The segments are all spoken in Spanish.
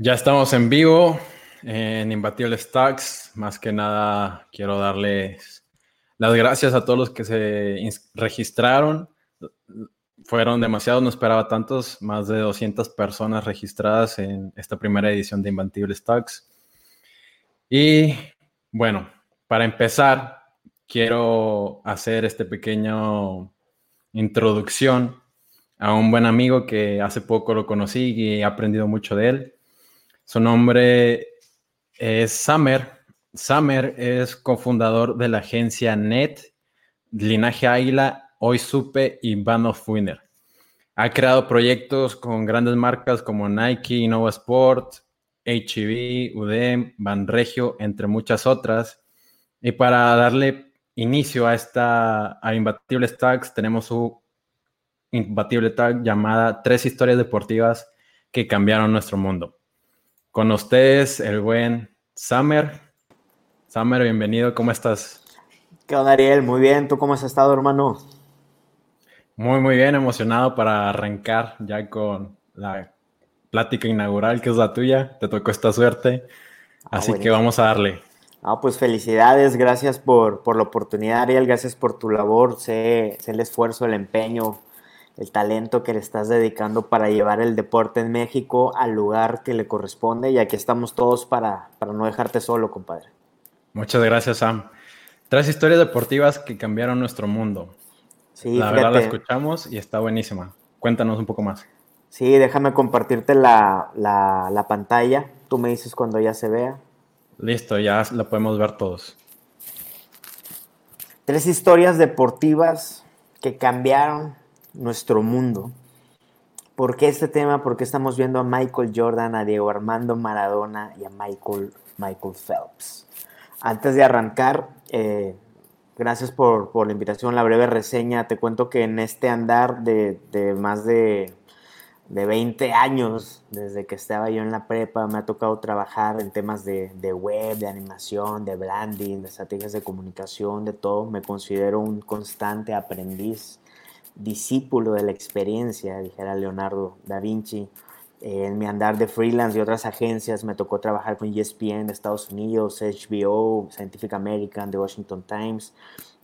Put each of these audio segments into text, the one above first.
Ya estamos en vivo en Imbatible Stocks. Más que nada, quiero darles las gracias a todos los que se registraron. Fueron demasiados, no esperaba tantos, más de 200 personas registradas en esta primera edición de Imbatible Stocks. Y bueno, para empezar, quiero hacer este pequeño introducción a un buen amigo que hace poco lo conocí y he aprendido mucho de él. Su nombre es Summer. Summer es cofundador de la agencia NET, Linaje Águila, Hoy Supe y Band of Winner. Ha creado proyectos con grandes marcas como Nike, Innova Sport, HEV, UDEM, Banregio, entre muchas otras. Y para darle inicio a esta a Imbatible Stacks, tenemos su Imbatible Tag llamada Tres historias deportivas que cambiaron nuestro mundo. Con ustedes, el buen Summer. Summer, bienvenido, ¿cómo estás? ¿Qué onda, Ariel? Muy bien, ¿tú cómo has estado, hermano? Muy, muy bien, emocionado para arrancar ya con la plática inaugural que es la tuya. Te tocó esta suerte, ah, así que vamos a darle. Ah, pues felicidades, gracias por, por, la oportunidad, Ariel, gracias por tu labor, sé, sé el esfuerzo, el empeño, el talento que le estás dedicando para llevar el deporte en México al lugar que le corresponde y aquí estamos todos para, para no dejarte solo, compadre. Muchas gracias, Sam. Tres historias deportivas que cambiaron nuestro mundo. Sí, la verdad la escuchamos y está buenísima. Cuéntanos un poco más. Sí, déjame compartirte la, la, la pantalla. Tú me dices cuando ya se vea. Listo, ya la podemos ver todos. Tres historias deportivas que cambiaron nuestro mundo. ¿Por qué este tema? Porque estamos viendo a Michael Jordan, a Diego Armando Maradona y a Michael, Michael Phelps. Antes de arrancar, eh, gracias por, la invitación, la breve reseña. Te cuento que en este andar de, más de, de, 20 años, desde que estaba yo en la prepa, me ha tocado trabajar en temas de, de web, de animación, de branding, de estrategias de comunicación, de todo. Me considero un constante aprendiz discípulo de la experiencia, dijera Leonardo da Vinci. Eh, en mi andar de freelance y otras agencias me tocó trabajar con ESPN de Estados Unidos, HBO, Scientific American, The Washington Times.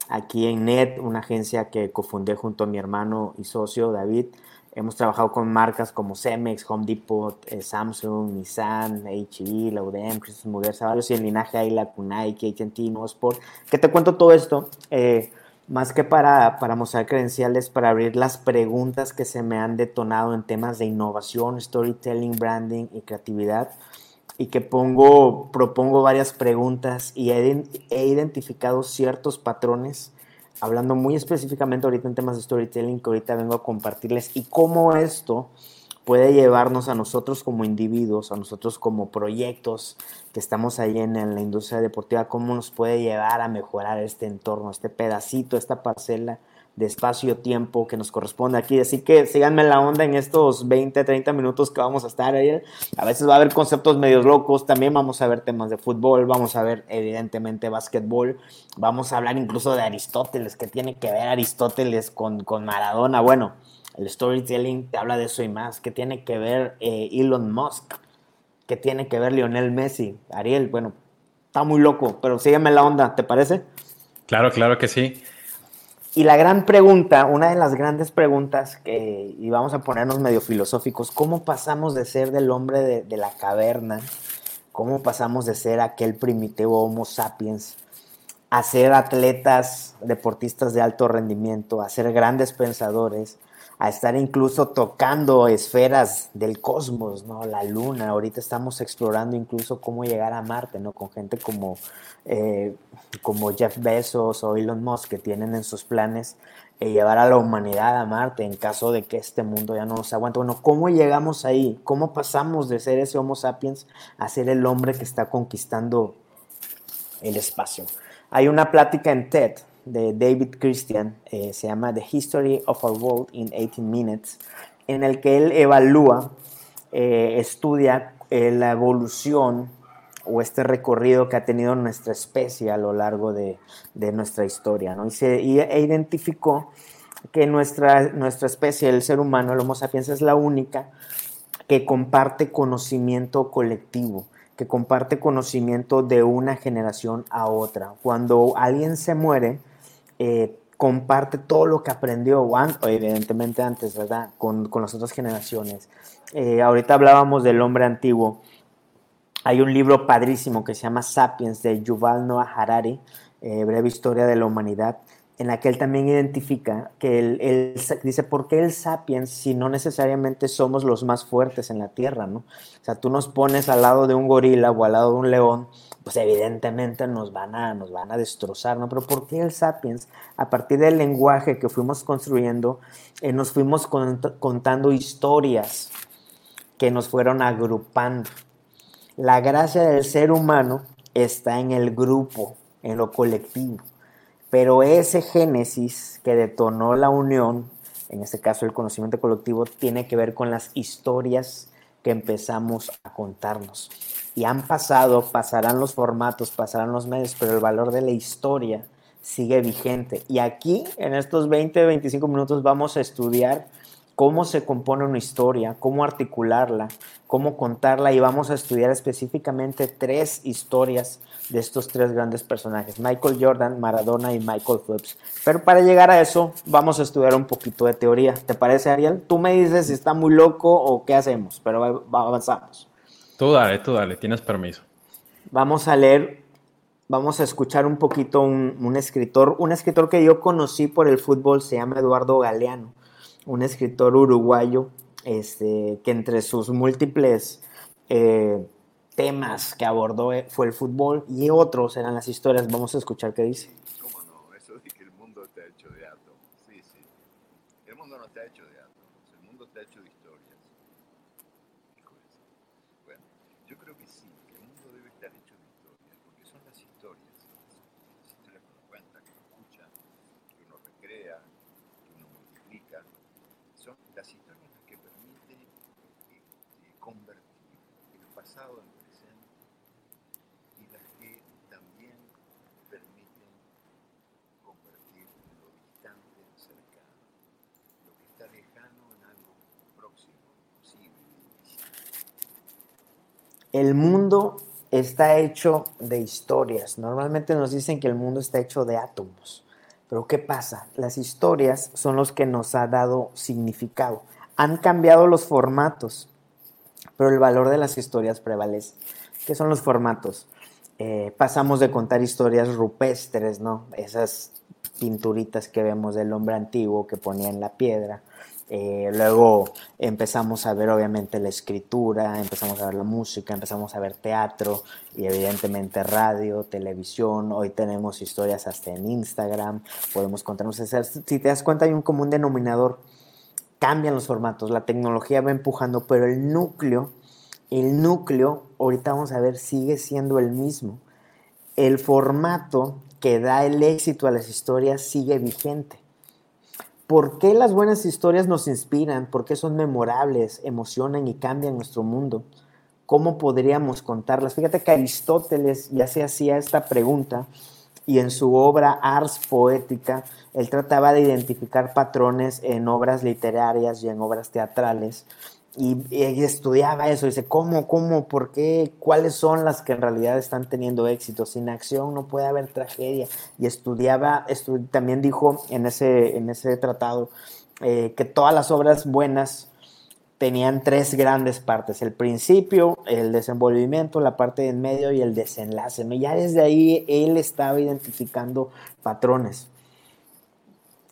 Aquí en NET, una agencia que cofundé junto a mi hermano y socio David, hemos trabajado con marcas como Cemex, Home Depot, eh, Samsung, Nissan, HEV, la UDM, Christmas Muguer, y el linaje Ayla, Nike, AT&T, No Sport. ¿Qué te cuento todo esto? Eh, más que para, para, mostrar credenciales, para abrir las preguntas que se me han detonado en temas de innovación, storytelling, branding y creatividad, y que pongo, propongo varias preguntas y he, he identificado ciertos patrones, hablando muy específicamente ahorita en temas de storytelling que ahorita vengo a compartirles y cómo esto puede llevarnos a nosotros como individuos, a nosotros como proyectos que estamos ahí en, la industria deportiva, cómo nos puede llevar a mejorar este entorno, este pedacito, esta parcela de espacio-tiempo que nos corresponde aquí. Así que síganme la onda en estos 20, 30 minutos que vamos a estar ahí. A veces va a haber conceptos medios locos, también vamos a ver temas de fútbol, vamos a ver evidentemente básquetbol, vamos a hablar incluso de Aristóteles, que tiene que ver Aristóteles con, con Maradona. Bueno, el storytelling te habla de eso y más. ¿Qué tiene que ver eh, Elon Musk? ¿Qué tiene que ver Lionel Messi? Ariel, bueno, está muy loco, pero sígueme la onda, ¿te parece? Claro, claro que sí. Y la gran pregunta, una de las grandes preguntas, que, y vamos a ponernos medio filosóficos, ¿cómo pasamos de ser del hombre de, de la caverna? ¿Cómo pasamos de ser aquel primitivo Homo sapiens a ser atletas, deportistas de alto rendimiento, a ser grandes pensadores, a estar incluso tocando esferas del cosmos, ¿no? La luna, ahorita estamos explorando incluso cómo llegar a Marte, ¿no? Con gente como, eh, como Jeff Bezos o Elon Musk que tienen en sus planes eh, llevar a la humanidad a Marte en caso de que este mundo ya no nos aguante. Bueno, ¿cómo llegamos ahí? ¿Cómo pasamos de ser ese Homo sapiens a ser el hombre que está conquistando el espacio? Hay una plática en TED de David Christian, eh, se llama The History of Our World in 18 Minutes, en el que él evalúa, eh, estudia eh, la evolución o este recorrido que ha tenido nuestra especie a lo largo de, nuestra historia, ¿no? y, se, e identificó que nuestra, nuestra especie, el ser humano, el Homo sapiens, es la única que comparte conocimiento colectivo, que comparte conocimiento de una generación a otra. Cuando alguien se muere, eh, comparte todo lo que aprendió, evidentemente antes, ¿verdad? Con, las otras generaciones. Eh, ahorita hablábamos del hombre antiguo. Hay un libro padrísimo que se llama Sapiens de Yuval Noah Harari, eh, Breve Historia de la Humanidad en la que él también identifica que él, dice, ¿por qué el sapiens si no necesariamente somos los más fuertes en la Tierra? ¿no? O sea, tú nos pones al lado de un gorila o al lado de un león, pues evidentemente nos van a, nos van a destrozar, ¿no? Pero ¿por qué el sapiens? A partir del lenguaje que fuimos construyendo, eh, nos fuimos contando historias que nos fueron agrupando. La gracia del ser humano está en el grupo, en lo colectivo. Pero ese génesis que detonó la unión, en este caso el conocimiento colectivo, tiene que ver con las historias que empezamos a contarnos. Y han pasado, pasarán los formatos, pasarán los medios, pero el valor de la historia sigue vigente. Y aquí, en estos 20, 25 minutos, vamos a estudiar cómo se compone una historia, cómo articularla, cómo contarla y vamos a estudiar específicamente tres historias de estos tres grandes personajes, Michael Jordan, Maradona y Michael Phelps. Pero para llegar a eso vamos a estudiar un poquito de teoría. ¿Te parece, Ariel? Tú me dices si está muy loco o qué hacemos, pero avanzamos. Tú dale, tú dale, tienes permiso. Vamos a leer, vamos a escuchar un poquito un, un escritor, un escritor que yo conocí por el fútbol, se llama Eduardo Galeano un escritor uruguayo este, que entre sus múltiples eh, temas que abordó eh, fue el fútbol y otros eran las historias. Vamos a escuchar qué dice. ¿Cómo no? Eso de que el mundo está hecho de átomos. Sí, sí. El mundo no está hecho de átomos. El mundo está hecho de historias. Bueno, yo creo que sí, que el mundo debe estar hecho de historias, porque son las historias, las historias que uno cuenta, que uno escucha, que uno recrea, son las historias las que permiten este, convertir el pasado en presente y las que también permiten convertir lo distante en cercano, lo que está lejano en algo próximo, posible. El mundo está hecho de historias. Normalmente nos dicen que el mundo está hecho de átomos. Pero ¿qué pasa? Las historias son los que nos ha dado significado. Han cambiado los formatos, pero el valor de las historias prevalece. ¿Qué son los formatos? Eh, pasamos de contar historias rupestres, ¿no? Esas pinturitas que vemos del hombre antiguo que ponía en la piedra, eh, luego empezamos a ver obviamente la escritura, empezamos a ver la música, empezamos a ver teatro y evidentemente radio, televisión. Hoy tenemos historias hasta en Instagram, podemos contarnos. Si te das cuenta hay un común denominador. Cambian los formatos, la tecnología va empujando, pero el núcleo, el núcleo, ahorita vamos a ver, sigue siendo el mismo. El formato que da el éxito a las historias sigue vigente. ¿Por qué las buenas historias nos inspiran? ¿Por qué son memorables, emocionan y cambian nuestro mundo? ¿Cómo podríamos contarlas? Fíjate que Aristóteles ya se hacía esta pregunta y en su obra Ars Poética, él trataba de identificar patrones en obras literarias y en obras teatrales y, estudiaba eso, dice, ¿cómo, cómo, por qué, cuáles son las que en realidad están teniendo éxito? Sin acción no puede haber tragedia. Y estudiaba, también dijo en ese, en ese tratado eh, que todas las obras buenas tenían tres grandes partes, el principio, el desenvolvimiento, la parte en medio y el desenlace. ¿no? Ya desde ahí él estaba identificando patrones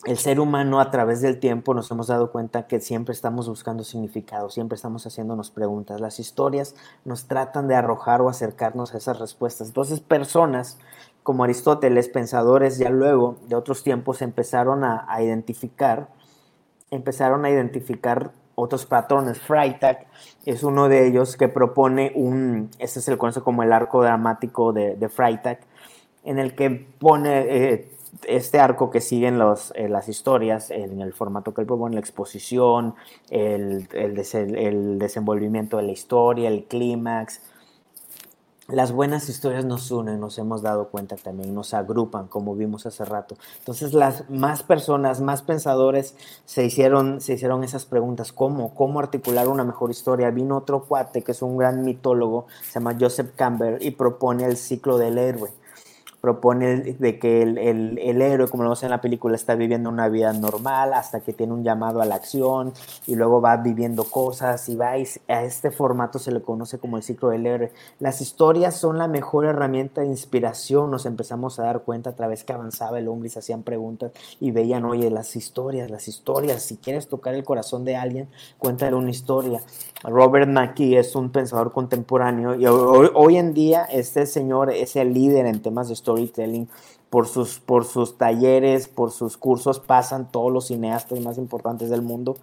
el ser humano a través del tiempo nos hemos dado cuenta que siempre estamos buscando significado, siempre estamos haciéndonos preguntas. Las historias nos tratan de arrojar o acercarnos a esas respuestas. Entonces personas como Aristóteles, pensadores ya luego de otros tiempos empezaron a, identificar, empezaron a identificar otros patrones. Freitag es uno de ellos que propone un, este es el concepto como el arco dramático de, de Freitag, en el que pone eh, este arco que siguen los, eh, las historias en el formato que él propone, la exposición, el, el, desenvolvimiento de la historia, el clímax, las buenas historias nos unen, nos hemos dado cuenta también, nos agrupan, como vimos hace rato. Entonces, las más personas, más pensadores se hicieron, se hicieron esas preguntas. ¿Cómo? ¿Cómo articular una mejor historia? Vino otro cuate que es un gran mitólogo, se llama Joseph Campbell, y propone el ciclo del héroe propone de que el, el, héroe, como lo vemos en la película, está viviendo una vida normal hasta que tiene un llamado a la acción y luego va viviendo cosas y va a este formato se le conoce como el ciclo del héroe. Las historias son la mejor herramienta de inspiración, nos empezamos a dar cuenta a través que avanzaba el hombre y se hacían preguntas y veían, oye, las historias, las historias, si quieres tocar el corazón de alguien, cuéntale una historia. Robert McKee es un pensador contemporáneo y hoy, hoy en día este señor es el líder en temas de historia storytelling, por sus, por sus talleres, por sus cursos, pasan todos los cineastas más importantes del mundo.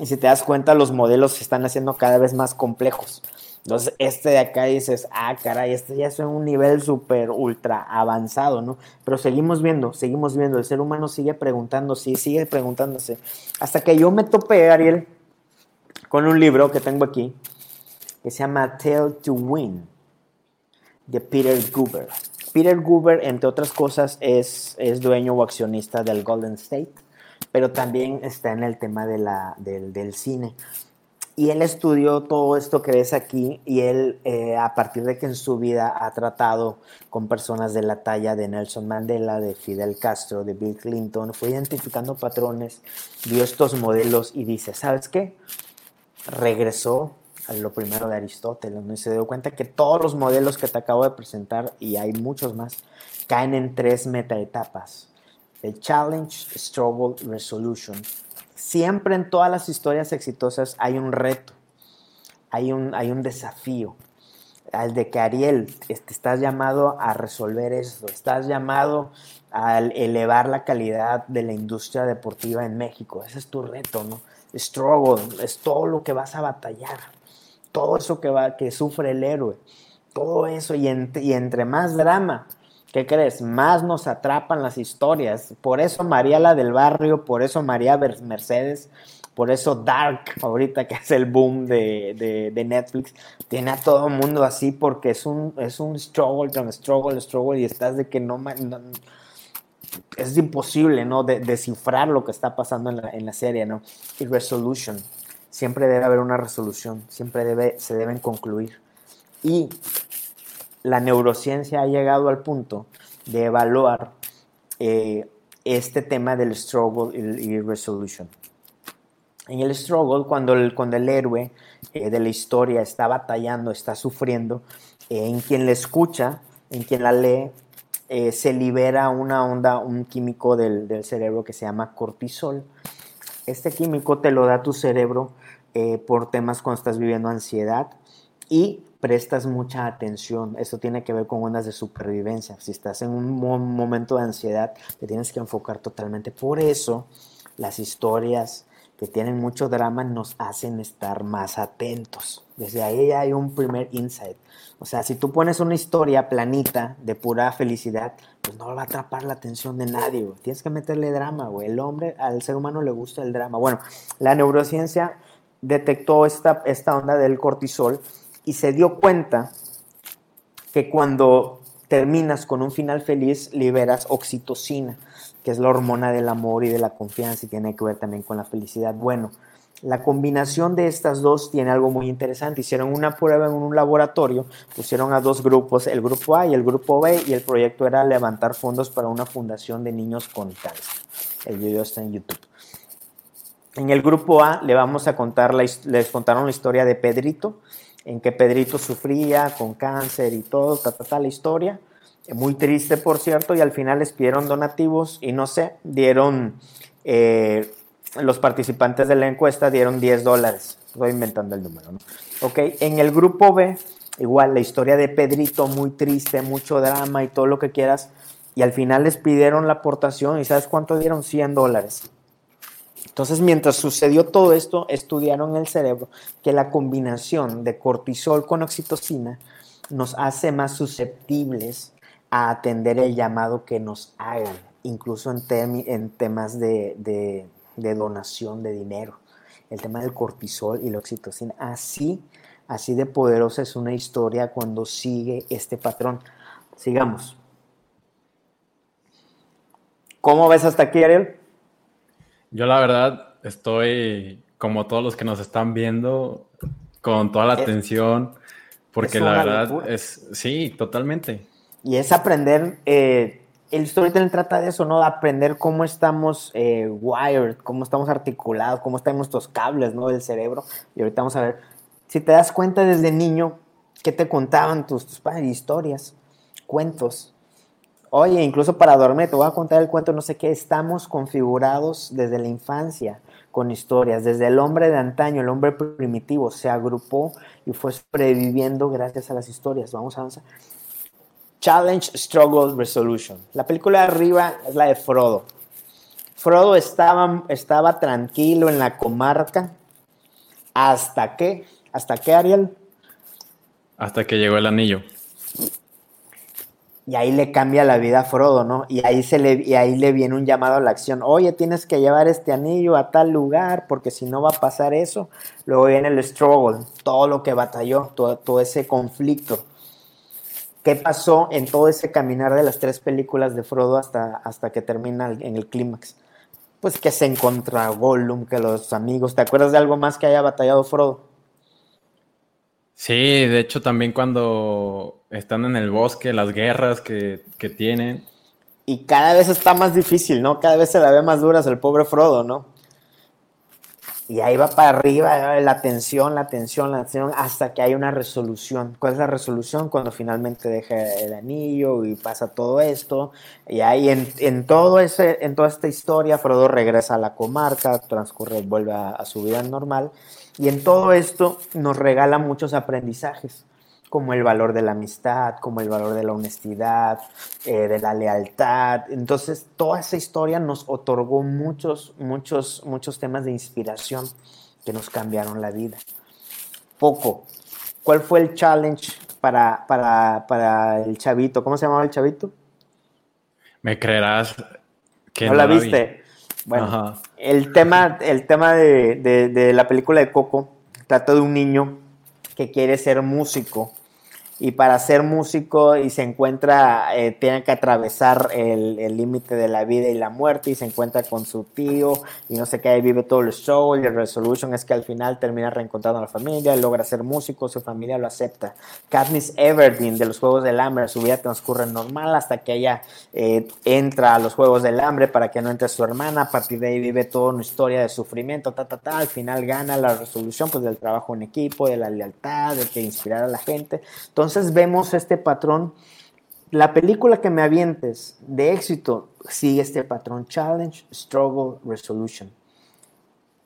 Y si te das cuenta, los modelos se están haciendo cada vez más complejos. Entonces, este de acá dices, ah, caray, este ya es un nivel súper ultra avanzado, ¿no? Pero seguimos viendo, seguimos viendo, el ser humano sigue preguntando, sí, sigue preguntándose. Hasta que yo me topé, Ariel, con un libro que tengo aquí, que se llama Tale to Win, de Peter Guber. Peter Guber, entre otras cosas, es, es dueño o accionista del Golden State, pero también está en el tema de la, del, cine. Y él estudió todo esto que ves aquí y él, eh, a partir de que en su vida ha tratado con personas de la talla de Nelson Mandela, de Fidel Castro, de Bill Clinton, fue identificando patrones, vio estos modelos y dice, ¿sabes qué? Regresó lo primero de Aristóteles, ¿no? y se dio cuenta que todos los modelos que te acabo de presentar, y hay muchos más, caen en tres metaetapas. El challenge, struggle, resolution. Siempre en todas las historias exitosas hay un reto, hay un, hay un desafío. Al de que Ariel, este, estás llamado a resolver esto, estás llamado a elevar la calidad de la industria deportiva en México. Ese es tu reto, ¿no? Struggle, es todo lo que vas a batallar todo eso que, va, que sufre el héroe, todo eso y, y entre más drama, ¿qué crees? Más nos atrapan las historias. Por eso María la del barrio, por eso María Mercedes, por eso Dark, ahorita que es el boom de, Netflix, tiene a todo el mundo así porque es un, es un struggle, struggle, struggle y estás de que no, es imposible, ¿no? De, descifrar lo que está pasando en la, en la serie, ¿no? Y Resolution, siempre debe haber una resolución, siempre debe, se deben concluir. Y la neurociencia ha llegado al punto de evaluar eh, este tema del struggle y, resolution. En el struggle, cuando el, cuando el héroe eh, de la historia está batallando, está sufriendo, eh, en quien le escucha, en quien la lee, se libera una onda, un químico del, del cerebro que se llama cortisol. Este químico te lo da tu cerebro eh, por temas cuando estás viviendo ansiedad y prestas mucha atención. Esto tiene que ver con ondas de supervivencia. Si estás en un momento de ansiedad, te tienes que enfocar totalmente. Por eso, las historias que tienen mucho drama nos hacen estar más atentos. Desde ahí ya hay un primer insight. O sea, si tú pones una historia planita de pura felicidad, pues no va a atrapar la atención de nadie. Tienes que meterle drama, güey. El hombre, al ser humano le gusta el drama. Bueno, la neurociencia detectó esta, esta onda del cortisol y se dio cuenta que cuando terminas con un final feliz liberas oxitocina, que es la hormona del amor y de la confianza y tiene que ver también con la felicidad. Bueno, la combinación de estas dos tiene algo muy interesante. Hicieron una prueba en un laboratorio, pusieron a dos grupos, el grupo A y el grupo B, y el proyecto era levantar fondos para una fundación de niños con cáncer. El video está en YouTube. En el grupo A le vamos a contar, la, les contaron la historia de Pedrito, en que Pedrito sufría con cáncer y todo, ta, ta, la historia. Muy triste, por cierto, y al final les pidieron donativos y no sé, dieron, eh, los participantes de la encuesta dieron 10 dólares. Estoy inventando el número, ¿no? Ok, en el grupo B, igual la historia de Pedrito, muy triste, mucho drama y todo lo que quieras, y al final les pidieron la aportación y ¿sabes cuánto dieron? 100 dólares. Entonces, mientras sucedió todo esto, estudiaron el cerebro que la combinación de cortisol con oxitocina nos hace más susceptibles a atender el llamado que nos hagan, incluso en, temas de, donación de dinero. El tema del cortisol y la oxitocina. Así Así de poderosa es una historia cuando sigue este patrón. Sigamos. ¿Cómo ves hasta aquí, Ariel? Yo la verdad estoy, como todos los que nos están viendo, con toda la atención, porque la verdad es, sí, totalmente. Y es aprender, eh, el storytelling trata de eso, ¿no? De aprender cómo estamos eh, wired, cómo estamos articulados, cómo están nuestros cables, ¿no? Del cerebro. Y ahorita vamos a ver, si te das cuenta desde niño, ¿qué te contaban tus, tus padres? Historias, cuentos. Oye, incluso para dormir, te voy a contar el cuento, no sé qué, estamos configurados desde la infancia con historias. Desde el hombre de antaño, el hombre primitivo, se agrupó y fue sobreviviendo gracias a las historias. Vamos a avanzar. Challenge, Struggle, Resolution. La película de arriba es la de Frodo. Frodo estaba, estaba tranquilo en la comarca. ¿Hasta qué? ¿Hasta qué, Ariel? Hasta que llegó el anillo. Y ahí le cambia la vida a Frodo, ¿no? Y ahí, se le, y ahí le viene un llamado a la acción. Oye, tienes que llevar este anillo a tal lugar porque si no va a pasar eso. Luego viene el struggle, todo lo que batalló, todo, todo ese conflicto. ¿Qué pasó en todo ese caminar de las tres películas de Frodo hasta, hasta que termina en el clímax? Pues que se encontró Gollum, que los amigos. ¿Te acuerdas de algo más que haya batallado Frodo? Sí, de hecho también cuando están en el bosque, las guerras que, tienen. Y cada vez está más difícil, ¿no? Cada vez se la ve más duras el pobre Frodo, ¿no? Y ahí va para arriba la tensión, la tensión, la tensión, hasta que hay una resolución. ¿Cuál es la resolución? Cuando finalmente deja el anillo y pasa todo esto. Y ahí en, todo ese, en toda esta historia, Frodo regresa a la comarca, transcurre, vuelve a su vida normal. Y en todo esto nos regala muchos aprendizajes, como el valor de la amistad, como el valor de la honestidad, eh, de la lealtad. Entonces, toda esa historia nos otorgó muchos, muchos, muchos temas de inspiración que nos cambiaron la vida. Poco. ¿Cuál fue el challenge para, para, para el chavito? ¿Cómo se llamaba el chavito? Me creerás que no, la viste. Bueno, el tema, el tema de, la película de Coco trata de un niño que quiere ser músico y para ser músico y se encuentra, eh, tiene que atravesar el límite de la vida y la muerte y se encuentra con su tío y no sé qué, vive todo el show y el resolution es que al final termina reencontrando a la familia, logra ser músico, su familia lo acepta. Katniss Everdeen de los Juegos del Hambre, su vida transcurre normal hasta que ella eh, entra a los Juegos del Hambre para que no entre su hermana, a partir de ahí vive toda una historia de sufrimiento, ta, ta, ta, al final gana la resolución pues del trabajo en equipo, de la lealtad, de que inspirar a la gente. Vemos este patrón. La película que me avientes de éxito sigue este patrón. Challenge, struggle, resolution.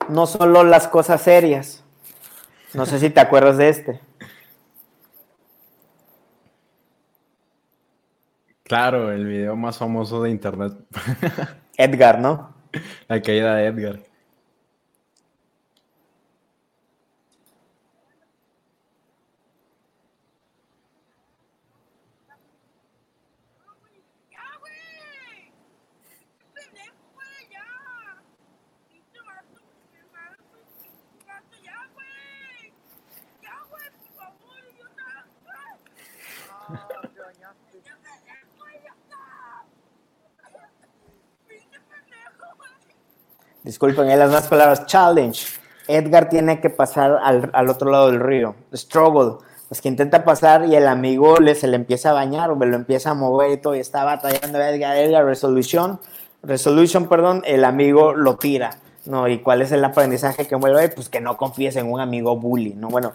No solo las cosas serias. No sé si te acuerdas de este. Claro, el video más famoso de internet. Edgar, ¿no? La caída de Edgar. Disculpen, en las más palabras, challenge. Edgar tiene que pasar al, otro lado del río. Struggle. Pues que intenta pasar y el amigo le, se le empieza a bañar o lo empieza a mover y todo y está batallando Edgar, Edgar, resolución, resolution, perdón, el amigo lo tira. ¿No? ¿Y cuál es el aprendizaje que vuelve? Pues que no confíes en un amigo bully, ¿no? Bueno,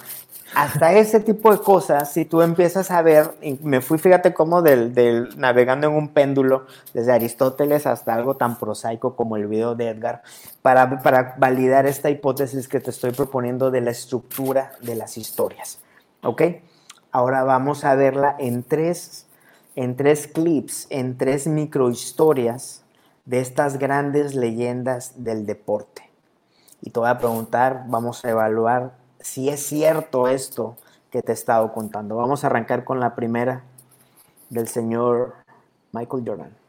hasta ese tipo de cosas, si tú empiezas a ver, me fui, fíjate cómo del, navegando en un péndulo, desde Aristóteles hasta algo tan prosaico como el video de Edgar, para, para validar esta hipótesis que te estoy proponiendo de la estructura de las historias. ¿Ok? Ahora vamos a verla en tres, en tres clips, en tres microhistorias de estas grandes leyendas del deporte. Y te voy a preguntar, vamos a evaluar si es cierto esto que te he estado contando. Vamos a arrancar con la primera del señor Michael Jordan.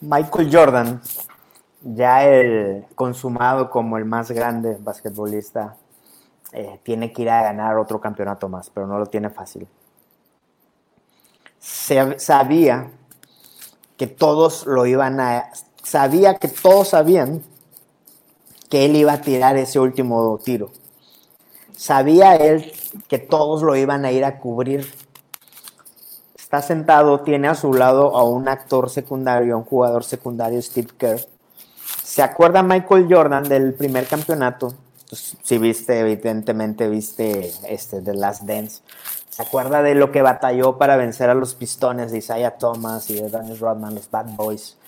Michael Jordan, ya el consumado como el más grande basquetbolista, eh, tiene que ir a ganar otro campeonato más, pero no lo tiene fácil. Sabía que todos lo iban a... Sabía que todos sabían que él iba a tirar ese último tiro. Sabía él que todos lo iban a ir a cubrir. Está sentado, tiene a su lado a un actor secundario, a un jugador secundario, Steve Kerr. ¿Se acuerda Michael Jordan del primer campeonato? Pues, si viste, evidentemente viste este, The Last Dance. ¿Se acuerda de lo que batalló para vencer a los pistones de Isaiah Thomas y de Dennis Rodman, los Bad Boys?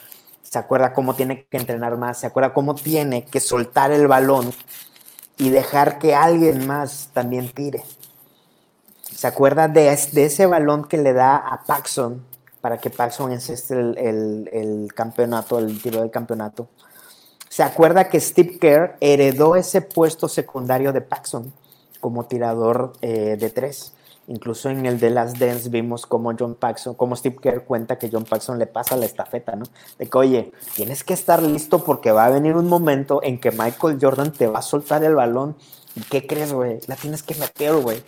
¿Se acuerda cómo tiene que entrenar más? ¿Se acuerda cómo tiene que soltar el balón y dejar que alguien más también tire? ¿Se acuerda de, ese balón que le da a Paxson para que Paxson enceste el, campeonato, el tiro del campeonato? ¿Se acuerda que Steve Kerr heredó ese puesto secundario de Paxson como tirador eh, de tres? Incluso en el de las Dance vimos como John Paxson, como Steve Kerr cuenta que John Paxson le pasa la estafeta, ¿no? De que, oye, tienes que estar listo porque va a venir un momento en que Michael Jordan te va a soltar el balón. ¿Y qué crees, güey? La tienes que meter, güey.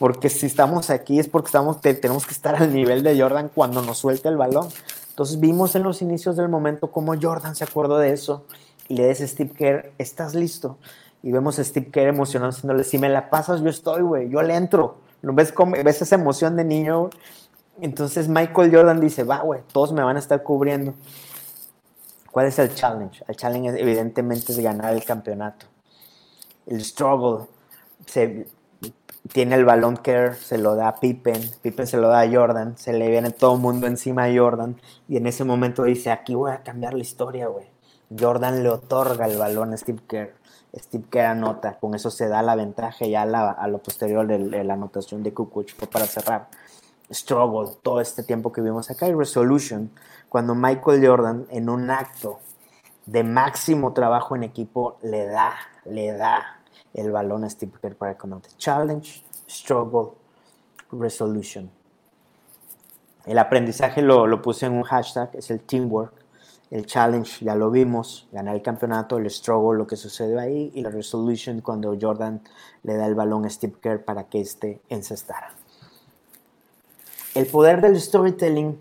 Porque si estamos aquí es porque estamos, tenemos que estar al nivel de Jordan cuando nos suelte el balón. Entonces vimos en los inicios del momento cómo Jordan se acordó de eso y le dice a Steve Kerr, ¿estás listo? Y vemos a Steve Kerr emocionado diciéndole, si me la pasas, yo estoy, güey, yo le entro. ¿Ves, cómo, ¿Ves esa emoción de niño? Entonces Michael Jordan dice, va, güey, todos me van a estar cubriendo. ¿Cuál es el challenge? El challenge evidentemente es ganar el campeonato. El struggle. Se, tiene el balón Kerr, se lo da a Pippen, Pippen se lo da a Jordan, se le viene todo el mundo encima a Jordan y en ese momento dice, aquí voy a cambiar la historia, güey. Jordan le otorga el balón a Steve Kerr. Steve Kerr anota, con eso se da la ventaja ya a, lo posterior de, la anotación de Kukoc para cerrar. Struggle, todo este tiempo que vimos acá, y Resolution, cuando Michael Jordan en un acto de máximo trabajo en equipo le da, le da el balón a Steve Kerr para anote. Challenge, Struggle, Resolution. El aprendizaje lo, lo puse en un hashtag, es el teamwork el challenge ya lo vimos, ganar el campeonato, el struggle, lo que sucedió ahí, y la resolution cuando Jordan le da el balón a Steve Kerr para que éste encestara. El poder del storytelling,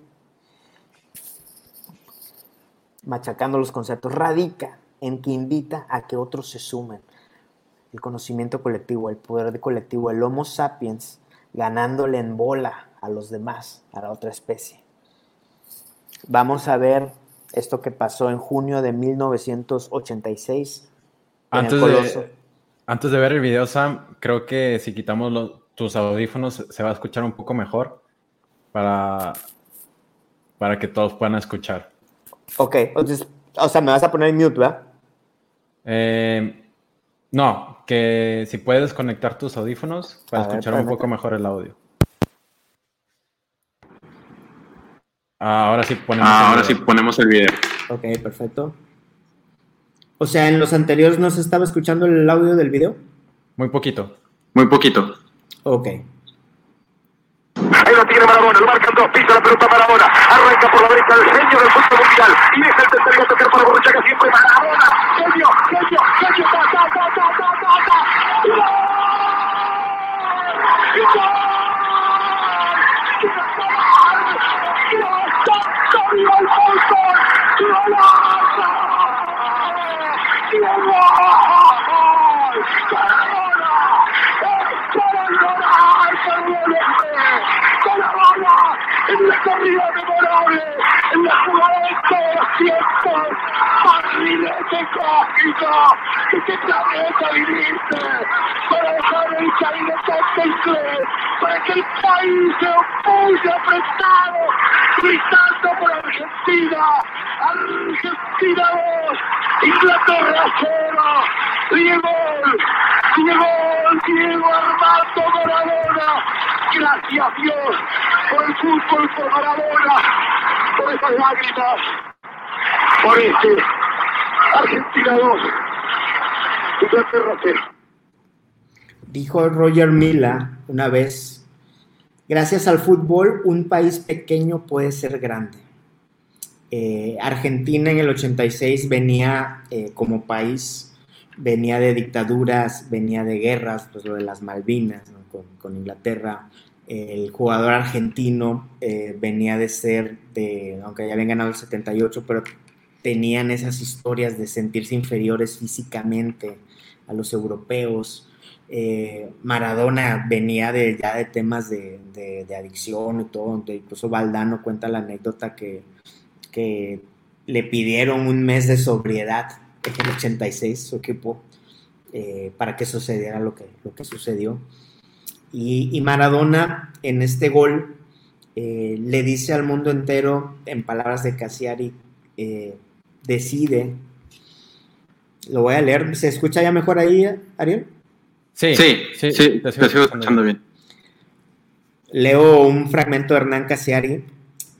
machacando los conceptos, radica en que invita a que otros se sumen. El conocimiento colectivo, el poder de colectivo, el Homo sapiens ganándole en bola a los demás, a la otra especie. Vamos a ver esto que pasó en junio de 1986. Antes, de, antes de ver el video, Sam, creo que si quitamos tus audífonos se va a escuchar un poco mejor para, para que todos puedan escuchar. Ok, entonces, o sea, me vas a poner en mute, ¿verdad? Eh, no, que si puedes conectar tus audífonos para escuchar un poco mejor el audio. ahora sí ponemos, ah, ahora sí ponemos el video. Ok, perfecto. O sea, en los anteriores no se estaba escuchando el audio del video. Muy poquito. Muy poquito. Ok. Ahí lo tiene Maradona, lo marcan dos, pisa la pelota Maradona, arranca por la derecha el genio del fútbol mundial y deja el tercer tocar para Borruchaga siempre Maradona, genio, genio, genio, ta, ta, ta, ta, ta, ta, ta. ¡Viva el fútbol! ¡Viva la ¡Viva el ¡Maradona! ¡Es para llorar, ¡Con la bola! ¡En una corrida memorable! ¡En la jugada de todos los tiempos! ¡Barrilete cósmico! ¡Que te planeta vivirte! ¡Para dejar el caído todo inglés! ¡Para que el país se opulle apretado! ¡Gritando por Argentina! ¡Argentina 2! ¡Inglaterra 0! ¡Diego! ¡Diego! ¡Diego Armando Maradona! ¡Gracias Dios por el fútbol, por Maradona, por esas lágrimas, por este Argentina 2, Inglaterra 0. Dijo Roger Mila una vez, gracias al fútbol un país pequeño puede ser grande. Eh, Argentina en el 86 venía eh, como país, venía de dictaduras, venía de guerras, pues lo de las Malvinas con, Inglaterra. El jugador argentino eh, venía de ser, de, aunque ya habían ganado el 78, pero tenían esas historias de sentirse inferiores físicamente a los europeos. Eh, Maradona venía de, ya de temas de, adicción y todo, incluso Valdano cuenta la anécdota que, que le pidieron un mes de sobriedad en el 86 su equipo eh, para que sucediera lo que, lo que sucedió. Y, y Maradona en este gol eh, le dice al mundo entero, en palabras de Cassiari, decide. Lo voy a leer. ¿Se escucha ya mejor ahí, Ariel? Sí, sí, sí, te, sigo, escuchando bien. Leo un fragmento de Hernán Casiari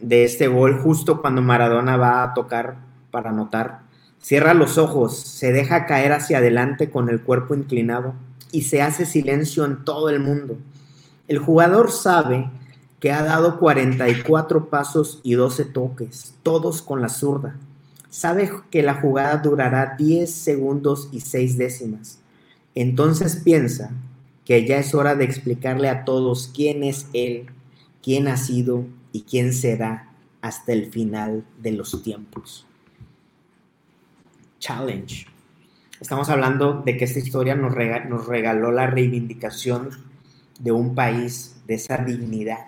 de este gol justo cuando Maradona va a tocar para anotar. Cierra los ojos, se deja caer hacia adelante con el cuerpo inclinado y se hace silencio en todo el mundo. El jugador sabe que ha dado 44 pasos y 12 toques, todos con la zurda. Sabe que la jugada durará 10 segundos y 6 décimas. Entonces piensa que ya es hora de explicarle a todos quién es Él, quién ha sido y quién será hasta el final de los tiempos. Challenge. Estamos hablando de que esta historia nos, regaló la reivindicación de un país, de esa dignidad.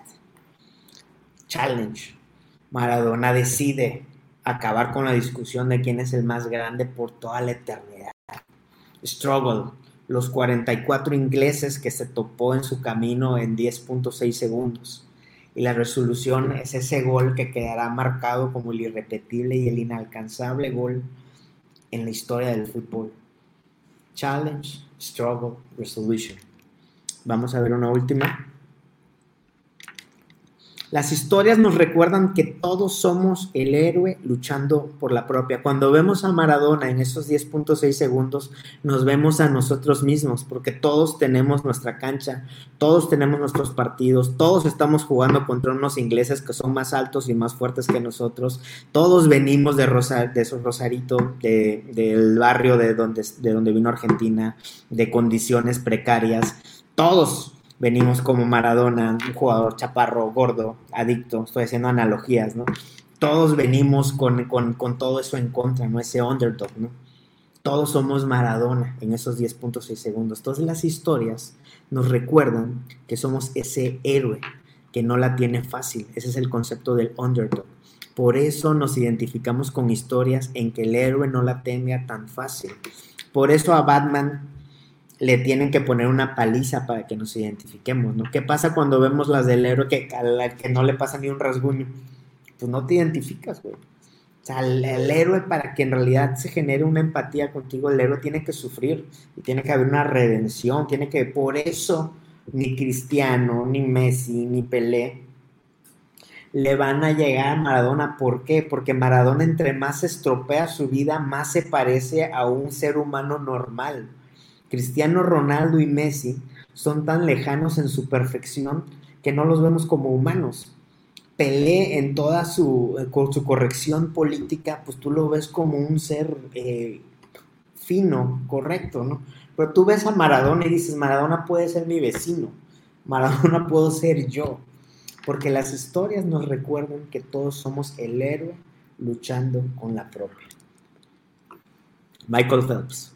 Challenge. Maradona decide acabar con la discusión de quién es el más grande por toda la eternidad. Struggle, los 44 ingleses que se topó en su camino en 10.6 segundos. Y la resolución es ese gol que quedará marcado como el irrepetible y el inalcanzable gol en la historia del fútbol. Challenge, struggle, resolution. Vamos a ver una última. Las historias nos recuerdan que todos somos el héroe luchando por la propia. Cuando vemos a Maradona en esos 10.6 segundos, nos vemos a nosotros mismos, porque todos tenemos nuestra cancha, todos tenemos nuestros partidos, todos estamos jugando contra unos ingleses que son más altos y más fuertes que nosotros, todos venimos de, Rosa, de esos Rosarito, del barrio de donde, de donde vino Argentina, de condiciones precarias, todos venimos como Maradona, un jugador chaparro, gordo, adicto, estoy haciendo analogías, ¿no? Todos venimos con, todo eso en contra, ¿no? Ese underdog, ¿no? Todos somos Maradona en esos 10.6 segundos. Todas las historias nos recuerdan que somos ese héroe que no la tiene fácil. Ese es el concepto del underdog. Por eso nos identificamos con historias en que el héroe no la tenga tan fácil. Por eso a Batman le tienen que poner una paliza para que nos identifiquemos, ¿no? ¿Qué pasa cuando vemos las del héroe que, que no le pasa ni un rasguño? Pues no te identificas, güey. O sea, el, héroe para que en realidad se genere una empatía contigo, el héroe tiene que sufrir y tiene que haber una redención, tiene que, por eso ni Cristiano, ni Messi, ni Pelé le van a llegar a Maradona. ¿Por qué? Porque Maradona entre más estropea su vida, más se parece a un ser humano normal. Cristiano Ronaldo y Messi son tan lejanos en su perfección que no los vemos como humanos. Pelé en toda su, su corrección política, pues tú lo ves como un ser eh, fino, correcto, ¿no? Pero tú ves a Maradona y dices, Maradona puede ser mi vecino, Maradona puedo ser yo, porque las historias nos recuerdan que todos somos el héroe luchando con la propia. Michael Phelps.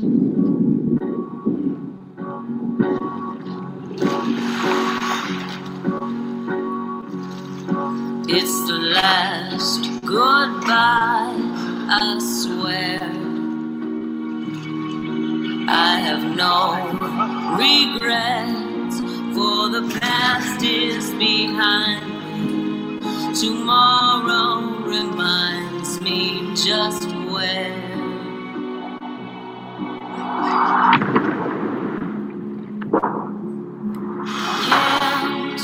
It's the last goodbye, I swear. I have no regrets, for the past is behind me. Tomorrow reminds me just where. Can't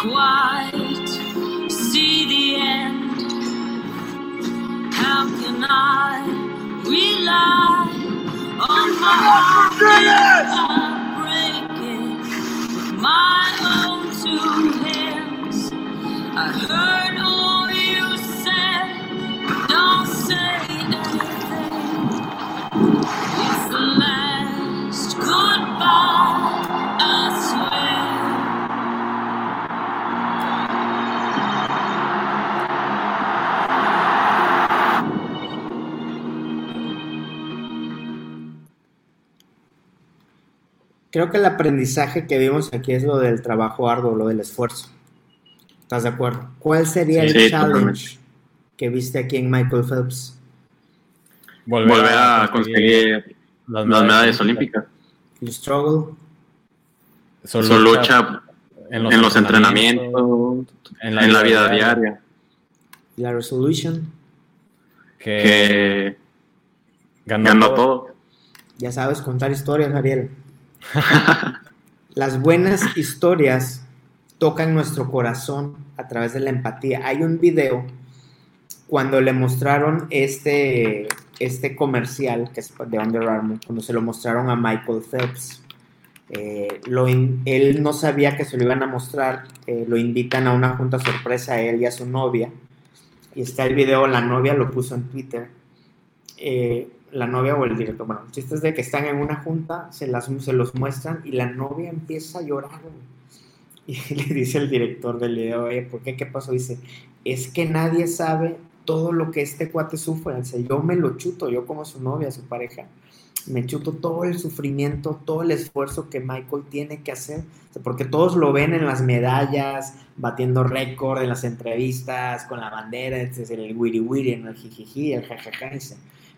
quite see the end. How can I rely on my heart breaking with my own two hands? I heard. Creo que el aprendizaje que vimos aquí es lo del trabajo arduo, lo del esfuerzo. ¿Estás de acuerdo? ¿Cuál sería el challenge que viste aquí en Michael Phelps? Volver, a conseguir las medallas, olímpicas. ¿El struggle? Su lucha, en los, entrenamientos, en la, vida, diaria. ¿Y la resolution? Que, ganó, todo. Ya sabes contar historias, Ariel. Las buenas historias tocan nuestro corazón a través de la empatía. Hay un video cuando le mostraron este, este comercial que es de Under Armour, cuando se lo mostraron a Michael Phelps. Eh, él no sabía que se lo iban a mostrar, eh, lo invitan a una junta sorpresa a él y a su novia. Y está el video, la novia lo puso en Twitter. Eh, la novia o el director, bueno, el chiste es de que están en una junta, se, las, se los muestran y la novia empieza a llorar. Y le dice el director del video, ¿por qué? ¿Qué pasó? Dice, es que nadie sabe todo lo que este cuate sufre. Dice, yo me lo chuto, yo como su novia, su pareja, me chuto todo el sufrimiento, todo el esfuerzo que Michael tiene que hacer. porque todos lo ven en las medallas, batiendo récord, en las entrevistas, con la bandera, el wiri wiri, en el jijiji, el jajaja.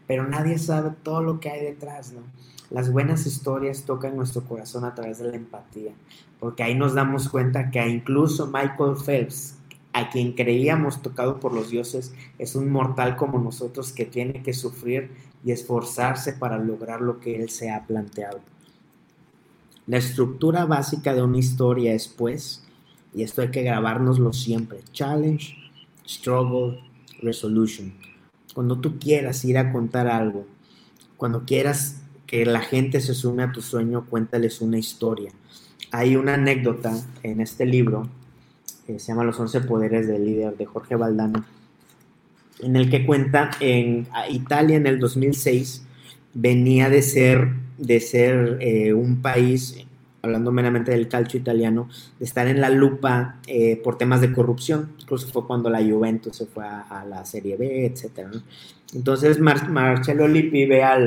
Pero nadie sabe todo lo que hay detrás, ¿no? Las buenas historias tocan nuestro corazón a través de la empatía, porque ahí nos damos cuenta que incluso Michael Phelps, a quien creíamos tocado por los dioses, es un mortal como nosotros que tiene que sufrir y esforzarse para lograr lo que él se ha planteado. La estructura básica de una historia es, pues, y esto hay que grabárnoslo siempre, challenge, struggle, resolution. Cuando tú quieras ir a contar algo, cuando quieras que la gente se sume a tu sueño, cuéntales una historia. Hay una anécdota en este libro, que se llama Los 11 Poderes del Líder, de Jorge Valdano, en el que cuenta en Italia en el 2006 venía de ser, de ser eh, un país, hablando meramente del calcio italiano, de estar en la lupa eh, por temas de corrupción. Incluso fue cuando la Juventus se fue a, la Serie B, etc. Entonces Marcelo Lippi ve a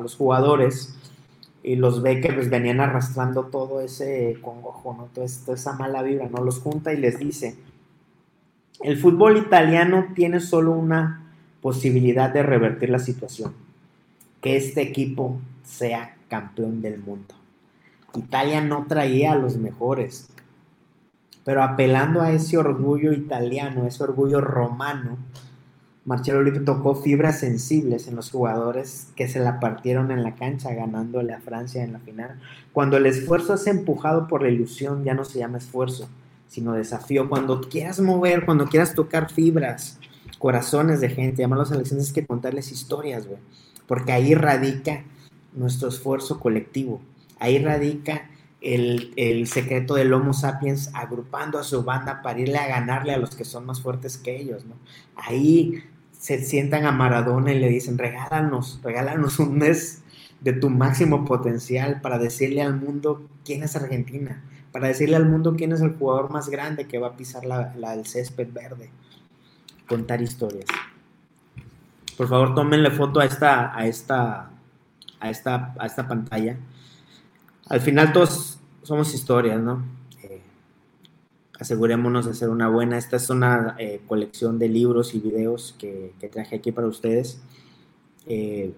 los jugadores y los ve que pues venían arrastrando todo ese congojo, ¿no? toda, esa mala vibra, ¿no? Los junta y les dice, el fútbol italiano tiene solo una posibilidad de revertir la situación, que este equipo sea campeón del mundo. Italia no traía a los mejores, pero apelando a ese orgullo italiano, ese orgullo romano, Marcelo Lippi tocó fibras sensibles en los jugadores que se la partieron en la cancha ganándole a Francia en la final. Cuando el esfuerzo es empujado por la ilusión, ya no se llama esfuerzo, sino desafío. Cuando quieras mover, cuando quieras tocar fibras, corazones de gente, llamar a elecciones, es que contarles historias, güey. Porque ahí radica nuestro esfuerzo colectivo. Ahí radica el, el, secreto del Homo sapiens agrupando a su banda para irle a ganarle a los que son más fuertes que ellos, ¿no? Ahí se sientan a Maradona y le dicen, regálanos, regálanos un mes de tu máximo potencial para decirle al mundo quién es Argentina, para decirle al mundo quién es el jugador más grande que va a pisar la, el césped verde. Contar historias. Por favor, tómenle foto a esta, a esta, a esta, a esta pantalla. Al final todos somos historias, ¿no? asegurémonos de hacer una buena. Esta es una eh, colección de libros y videos que, traje aquí para ustedes. Eh,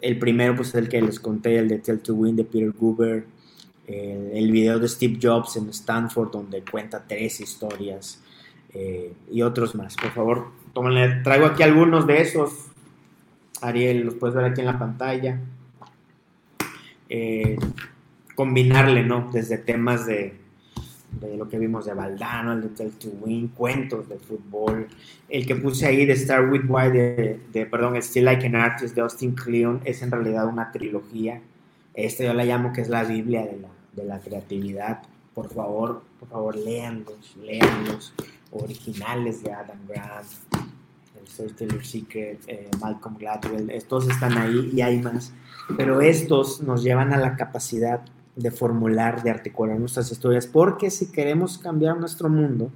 el primero, pues, es el que les conté, el de Tell to Win de Peter Goober. el video de Steve Jobs en Stanford, donde cuenta tres historias. Eh, y otros más. Por favor, tómenle. Traigo aquí algunos de esos. Ariel, los puedes ver aquí en la pantalla. Combinarle, ¿no? Desde temas de, de lo que vimos de Valdano, el de to Win, cuentos de fútbol, el que puse ahí de Star with Why, de, perdón, Still Like an Artist de Austin Kleon, es en realidad una trilogía. Esta yo la llamo que es la Biblia de la, de la creatividad. Por favor, por favor, léanlos, léanlos. Originales de Adam Grant, el Taylor Secret, eh, Malcolm Gladwell, estos están ahí y hay más. Pero estos nos llevan a la capacidad de formular, de articular nuestras historias, porque si queremos cambiar nuestro mundo,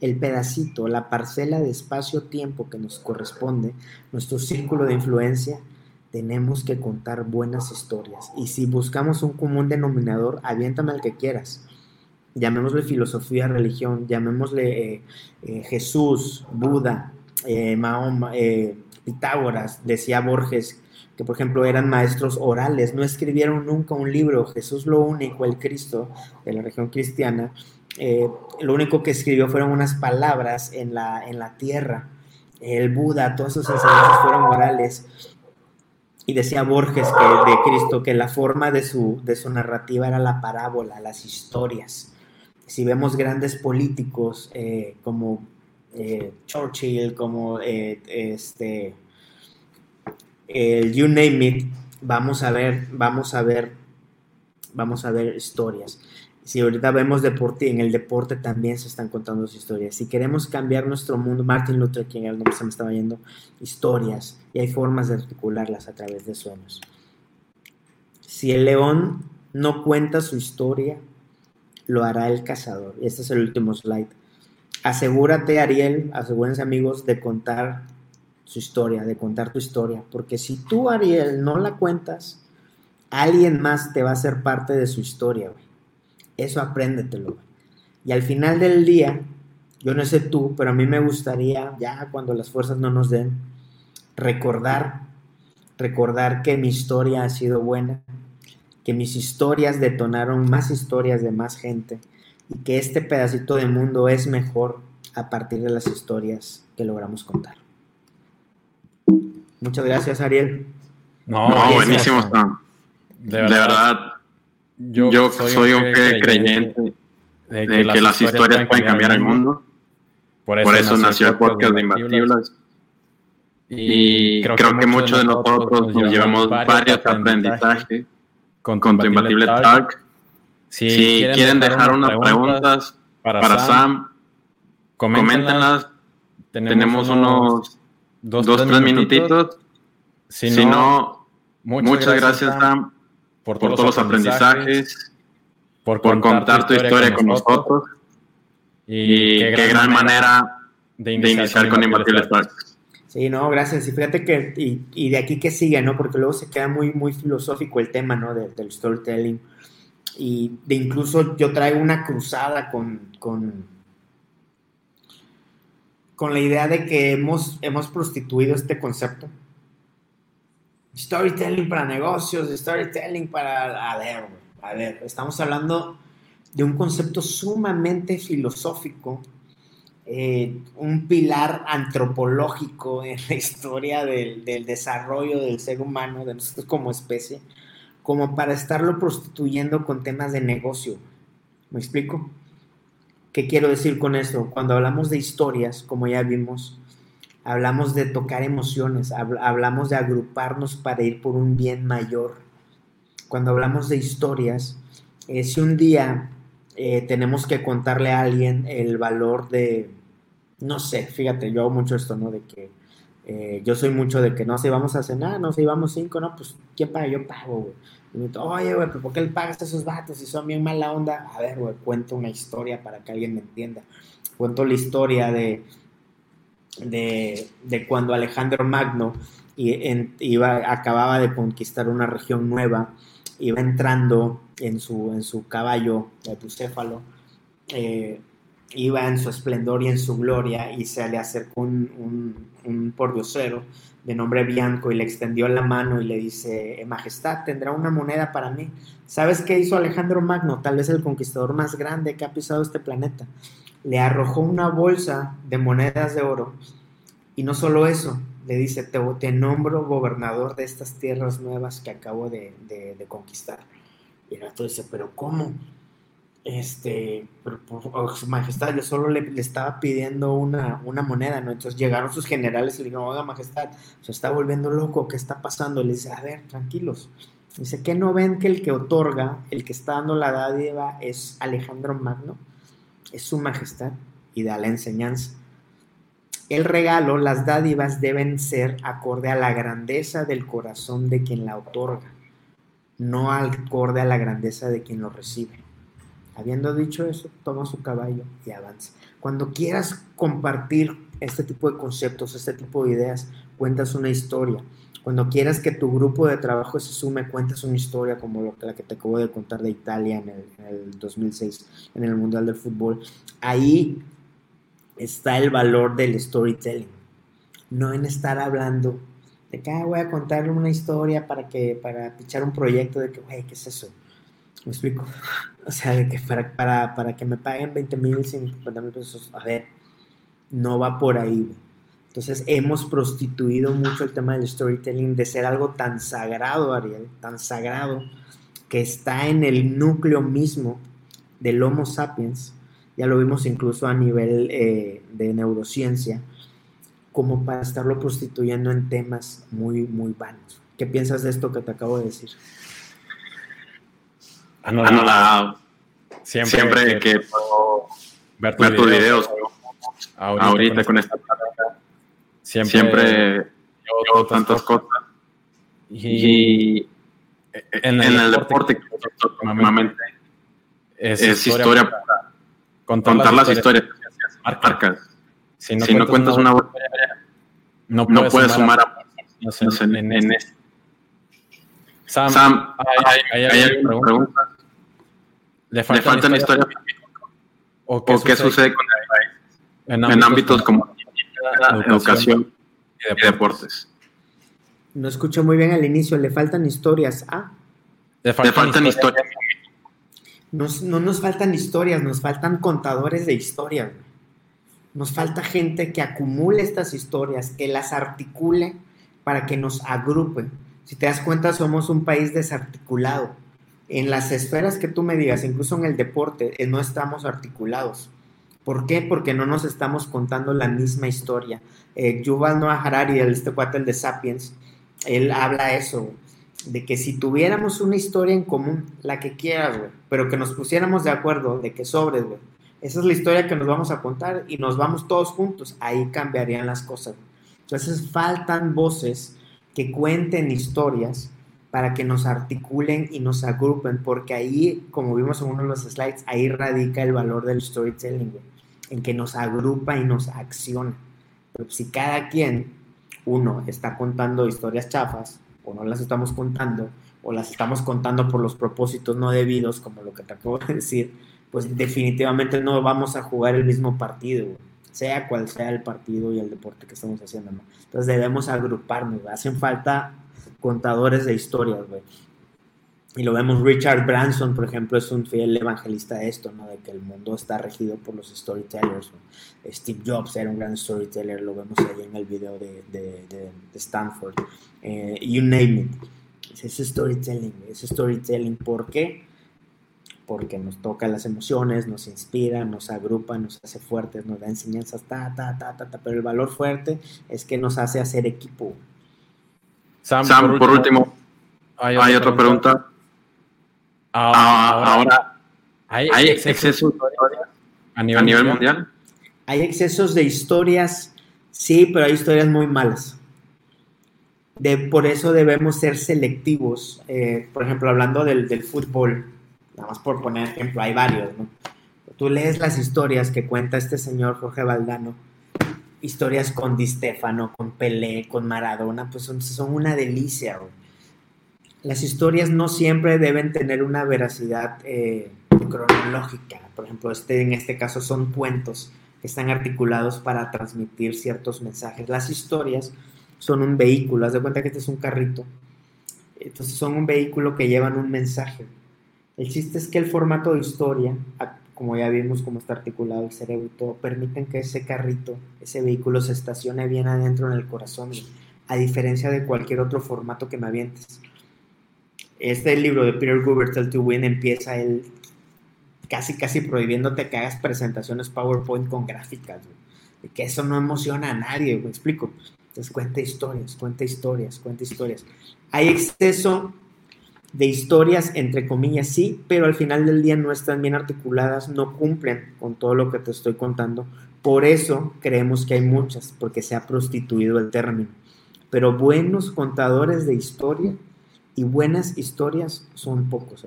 el pedacito, la parcela de espacio-tiempo que nos corresponde, nuestro círculo de influencia, tenemos que contar buenas historias. Y si buscamos un común denominador, aviéntame al que quieras. Llamémosle filosofía, religión, llamémosle eh, eh, Jesús, Buda, eh, Mahoma, Pitágoras, decía Borges, que por ejemplo eran maestros orales, no escribieron nunca un libro. Jesús lo único, el Cristo de la región cristiana, lo único que escribió fueron unas palabras en la, en la tierra. El Buda, todas sus enseñanzas fueron orales y decía Borges de Cristo que la forma de su, de su narrativa era la parábola, las historias. Si vemos grandes políticos eh, como eh, Churchill, como eh, este, el You Name It, vamos a ver, vamos a ver, vamos a ver historias si ahorita vemos deporte, en el deporte también se están contando sus historias. Si queremos cambiar nuestro mundo, Martin Luther King, el nombre se me estaba yendo, historias, y hay formas de articularlas a través de sueños. Si el león no cuenta su historia, lo hará el cazador. Y este es el último slide. Asegúrate, Ariel, asegúrense amigos, de contar su historia, de contar tu historia. Porque si tú, Ariel, no la cuentas, alguien más te va a ser parte de su historia, güey. Eso apréndetelo. Y al final del día, yo no sé tú, pero a mí me gustaría, ya cuando las fuerzas no nos den, recordar, recordar que mi historia ha sido buena, que mis historias detonaron más historias de más gente y que este pedacito de mundo es mejor a partir de las historias que logramos contar. Muchas gracias, Ariel. No, buenísimo, De verdad yo, soy, un creyente de que, las, historias, pueden cambiar el mundo. Por eso, nació el podcast de Imbatibles. Y creo, que, muchos de nosotros nos llevamos varios aprendizajes con, tu Imbatible Talk. Si, quieren dejar unas preguntas para, Sam, coméntenlas. Tenemos, unos dos, tres minutitos. Si no, muchas, gracias, Sam por todos, los aprendizajes, por, contar, tu historia con nosotros. Y, qué, gran manera de iniciar, con Imbatibles Sí, no, gracias. Y fíjate que, y, de aquí que sigue, ¿no? Porque luego se queda muy, muy filosófico el tema, ¿no? del storytelling. Y de incluso yo traigo una cruzada con, con, con la idea de que hemos, hemos prostituido este concepto storytelling para negocios, storytelling para... A ver, a ver, estamos hablando de un concepto sumamente filosófico, eh, un pilar antropológico en la historia del, del, desarrollo del ser humano, de nosotros como especie, como para estarlo prostituyendo con temas de negocio. ¿Me explico? ¿Qué quiero decir con esto? Cuando hablamos de historias, como ya vimos, hablamos de tocar emociones, hablamos de agruparnos para ir por un bien mayor. Cuando hablamos de historias, eh, si un día eh, tenemos que contarle a alguien el valor de, no sé, fíjate, yo hago mucho esto, ¿no? De que eh, yo soy mucho de que no, si vamos a cenar, no, si vamos cinco, no, pues, ¿quién paga? Yo pago, güey. Y me digo, oye, güey, ¿por qué le pagas a esos vatos si son bien mala onda? A ver, güey, cuento una historia para que alguien me entienda. Cuento la historia de, de, cuando Alejandro Magno iba, acababa de conquistar una región nueva, iba entrando en su, en su caballo, de Bucéfalo, eh, iba en su esplendor y en su gloria y se le acercó un, un, pordiosero de nombre Bianco y le extendió la mano y le dice, Majestad, tendrá una moneda para mí. ¿Sabes qué hizo Alejandro Magno? Tal vez el conquistador más grande que ha pisado este planeta le arrojó una bolsa de monedas de oro y no solo eso, le dice, te, te nombro gobernador de estas tierras nuevas que acabo de, conquistar. Y el otro dice, pero ¿cómo? Este, oh, su majestad, yo solo le, estaba pidiendo una, una, moneda, ¿no? Entonces llegaron sus generales y le dijeron, oiga, majestad, se está volviendo loco, ¿qué está pasando? le dice, a ver, tranquilos. Dice, ¿qué no ven que el que otorga, el que está dando la dádiva es Alejandro Magno? es su majestad y da la enseñanza. El regalo, las dádivas deben ser acorde a la grandeza del corazón de quien la otorga, no acorde a la grandeza de quien lo recibe. Habiendo dicho eso, toma su caballo y avanza. Cuando quieras compartir este tipo de conceptos, este tipo de ideas, cuentas una historia. Cuando quieras que tu grupo de trabajo se sume, cuentas una historia como la que te acabo de contar de Italia en el, en el 2006, en el Mundial del Fútbol. Ahí está el valor del storytelling, no en estar hablando de que ah, voy a contarle una historia para que para pichar un proyecto de que, güey, ¿qué es eso? ¿Me explico? O sea, de que para, para, para que me paguen 20 mil, 50 mil pesos, a ver, no va por ahí. Entonces hemos prostituido mucho el tema del storytelling de ser algo tan sagrado, Ariel, tan sagrado, que está en el núcleo mismo del Homo sapiens, ya lo vimos incluso a nivel eh, de neurociencia, como para estarlo prostituyendo en temas muy, muy vanos. ¿Qué piensas de esto que te acabo de decir? Anulado. Siempre, Siempre que, puedo ver, tus videos, ahorita, con esta plática, siempre, siempre yo tantas cosas. Y, en el, deporte, últimamente es, historia, para contar, las historias, marcas. Si no, si no cuentas una no puedes, no puedes sumar, a, en, en, en, este. Sam, Sam ¿hay, hay, hay, hay alguna pregunta? ¿Le faltan, ¿Le faltan historias? ¿O qué, ¿O qué sucede, con el país? En ámbitos, en ámbitos como, la educación, y deportes. No escucho muy bien al inicio, le faltan historias. Ah. Le faltan, le faltan historias. Nos, no nos faltan historias, nos faltan contadores de historias. Nos falta gente que acumule estas historias, que las articule para que nos agrupen. Si te das cuenta, somos un país desarticulado. En las esferas que tú me digas, incluso en el deporte, eh, no estamos articulados. ¿Por qué? Porque no nos estamos contando la misma historia. Eh, Yuval Noah Harari, este cuate el de Sapiens, él habla eso, de que si tuviéramos una historia en común, la que quieras, güey, pero que nos pusiéramos de acuerdo de que sobres, esa es la historia que nos vamos a contar y nos vamos todos juntos. Ahí cambiarían las cosas. Entonces faltan voces que cuenten historias para que nos articulen y nos agrupen, porque ahí, como vimos en uno de los slides, ahí radica el valor del storytelling, en que nos agrupa y nos acciona. Pero si cada quien, uno, está contando historias chafas, o no las estamos contando, o las estamos contando por los propósitos no debidos, como lo que te acabo de decir, pues definitivamente no vamos a jugar el mismo partido, sea cual sea el partido y el deporte que estamos haciendo, ¿no? Entonces debemos agruparnos, hacen falta contadores de historias. Y lo vemos, Richard Branson, por ejemplo, es un fiel evangelista de esto, ¿no? De que el mundo está regido por los storytellers. Steve Jobs era un gran storyteller, lo vemos ahí en el video de, de, Stanford. Eh, you name it. Es storytelling, es storytelling. ¿Por qué? Porque nos toca las emociones, nos inspira, nos agrupa, nos hace fuertes, nos da enseñanzas, ta, ta, ta, ta, ta, pero el valor fuerte es que nos hace hacer equipo. Sam, por, último, hay, otra pregunta. Ah, ah, ahora, ¿hay, excesos de historias a nivel, mundial? Hay excesos de historias, sí, pero hay historias muy malas. De, por eso debemos ser selectivos. Eh, por ejemplo, hablando del, del fútbol, nada más por poner ejemplo, hay varios, ¿no? Tú lees las historias que cuenta este señor Jorge Valdano, historias con Di Stefano, con Pelé, con Maradona, pues son, son una delicia, Las historias no siempre deben tener una veracidad eh, cronológica. Por ejemplo, este, en este caso son cuentos que están articulados para transmitir ciertos mensajes. Las historias son un vehículo, haz de cuenta que este es un carrito. Entonces son un vehículo que llevan un mensaje. El chiste es que el formato de historia, como ya vimos cómo está articulado el cerebro todo, permiten que ese carrito, ese vehículo se estacione bien adentro en el corazón, a diferencia de cualquier otro formato que me avientes. Este libro de Peter Gubert, El to Win, empieza él casi casi prohibiéndote que hagas presentaciones PowerPoint con gráficas, De que eso no emociona a nadie, me explico. Entonces cuenta historias, cuenta historias, cuenta historias. Hay exceso de historias, entre comillas, sí, pero al final del día no están bien articuladas, no cumplen con todo lo que te estoy contando. Por eso creemos que hay muchas, porque se ha prostituido el término. Pero buenos contadores de historia y buenas historias son pocos.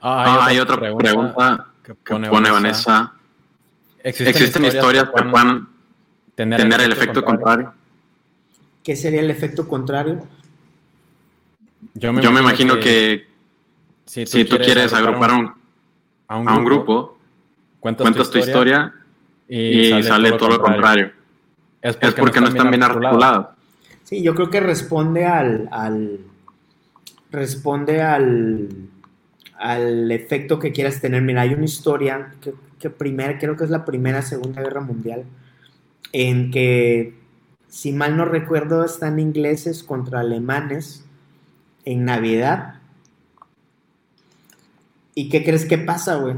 Ah, hay, otra, pregunta, que pone, Vanessa. ¿Existen, historias, que puedan tener, el, efecto, contrario. ¿Qué sería el efecto contrario? Yo me, imagino, que, si tú, quieres, agrupar a un, grupo, cuentas, tu historia, y, sale, todo, lo contrario. Es porque, no están bien articulados. Sí, yo creo que responde al, al responde al, al efecto que quieras tener. Mira, hay una historia que, que primera, creo que es la primera, segunda guerra mundial, en que, si mal no recuerdo, están ingleses contra alemanes en Navidad. ¿Y qué crees que pasa, güey?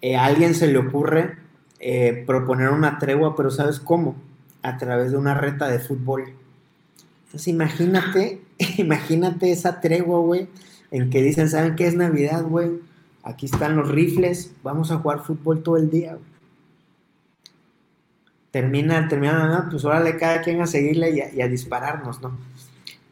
Eh, a alguien se le ocurre eh, proponer una tregua, pero ¿sabes cómo? A través de una reta de fútbol. Entonces imagínate, imagínate esa tregua, güey, en que dicen, ¿saben qué es Navidad, güey? Aquí están los rifles, vamos a jugar fútbol todo el día, güey. Termina, termina, pues órale cada quien a seguirle y a dispararnos, ¿no?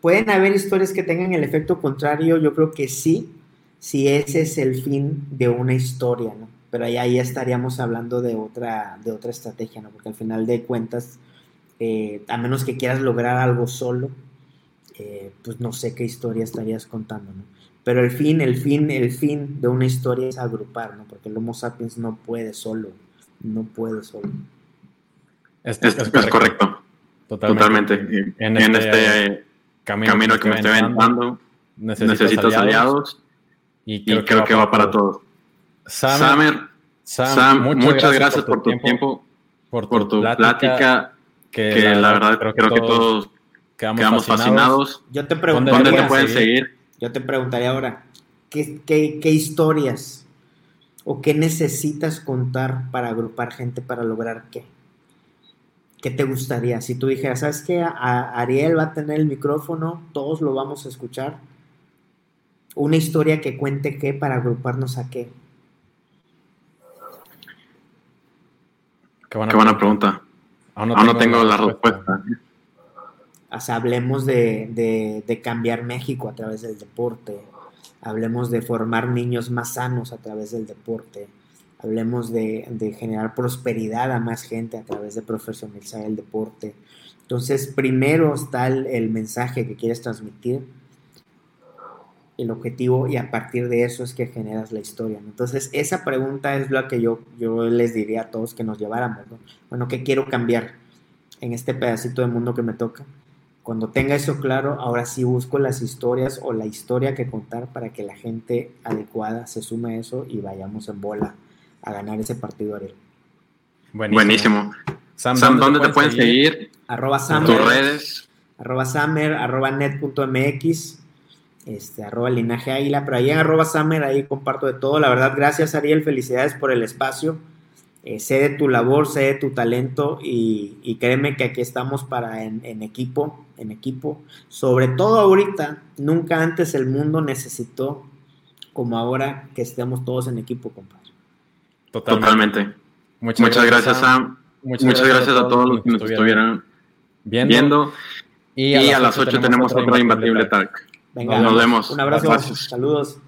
Pueden haber historias que tengan el efecto contrario, yo creo que sí, si ese es el fin de una historia, ¿no? Pero ahí, ahí estaríamos hablando de otra, de otra estrategia, ¿no? Porque al final de cuentas, eh, a menos que quieras lograr algo solo, eh, pues no sé qué historia estarías contando, ¿no? Pero el fin, el fin, el fin de una historia es agrupar, ¿no? Porque el Homo sapiens no puede solo, no puede solo. Es, correcto. Totalmente. En, este, este camino, que, me estoy inventando, necesitas, aliados, y creo, que, va, para todos. Samer, Sam, muchas, gracias, por tu tiempo, por tu, plática, que, la, verdad creo que, todos quedamos, fascinados. Yo te preguntaría, ¿Dónde te pueden seguir? Yo te preguntaría ahora, ¿qué, qué, qué historias o qué necesitas contar para agrupar gente para lograr qué? ¿Qué te gustaría? Si tú dijeras, ¿sabes qué? Ariel va a tener el micrófono, todos lo vamos a escuchar. Una historia que cuente qué para agruparnos a qué. Qué buena, pregunta. Aún no, tengo, la respuesta. O sea, hablemos de, de cambiar México a través del deporte. Hablemos de formar niños más sanos a través del deporte hablemos de, generar prosperidad a más gente a través de profesionalizar el deporte. Entonces, primero está el, mensaje que quieres transmitir, el objetivo, y a partir de eso es que generas la historia. Entonces, esa pregunta es la que yo, yo les diría a todos que nos lleváramos. Bueno, ¿qué quiero cambiar en este pedacito de mundo que me toca? Cuando tenga eso claro, ahora sí busco las historias o la historia que contar para que la gente adecuada se sume a eso y vayamos en bola a ganar ese partido, Ariel. Buenísimo. Sam, ¿dónde, te, pueden seguir? Arroba Samer. tus redes. Arroba Samer, arroba net.mx, este, arroba linaje águila, pero ahí en arroba Samer, ahí comparto de todo. La verdad, gracias Ariel, felicidades por el espacio. Eh, sé de tu labor, sé de tu talento y, créeme que aquí estamos para en, en, equipo, en equipo. Sobre todo ahorita, nunca antes el mundo necesitó como ahora que estemos todos en equipo, compadre. Totalmente. Muchas, gracias, Sam. Muchas, gracias, a todos los que nos estuvieran viendo. Y, a, las 8, tenemos otro Imbatible Talk. Venga, nos vemos. Un abrazo. Saludos.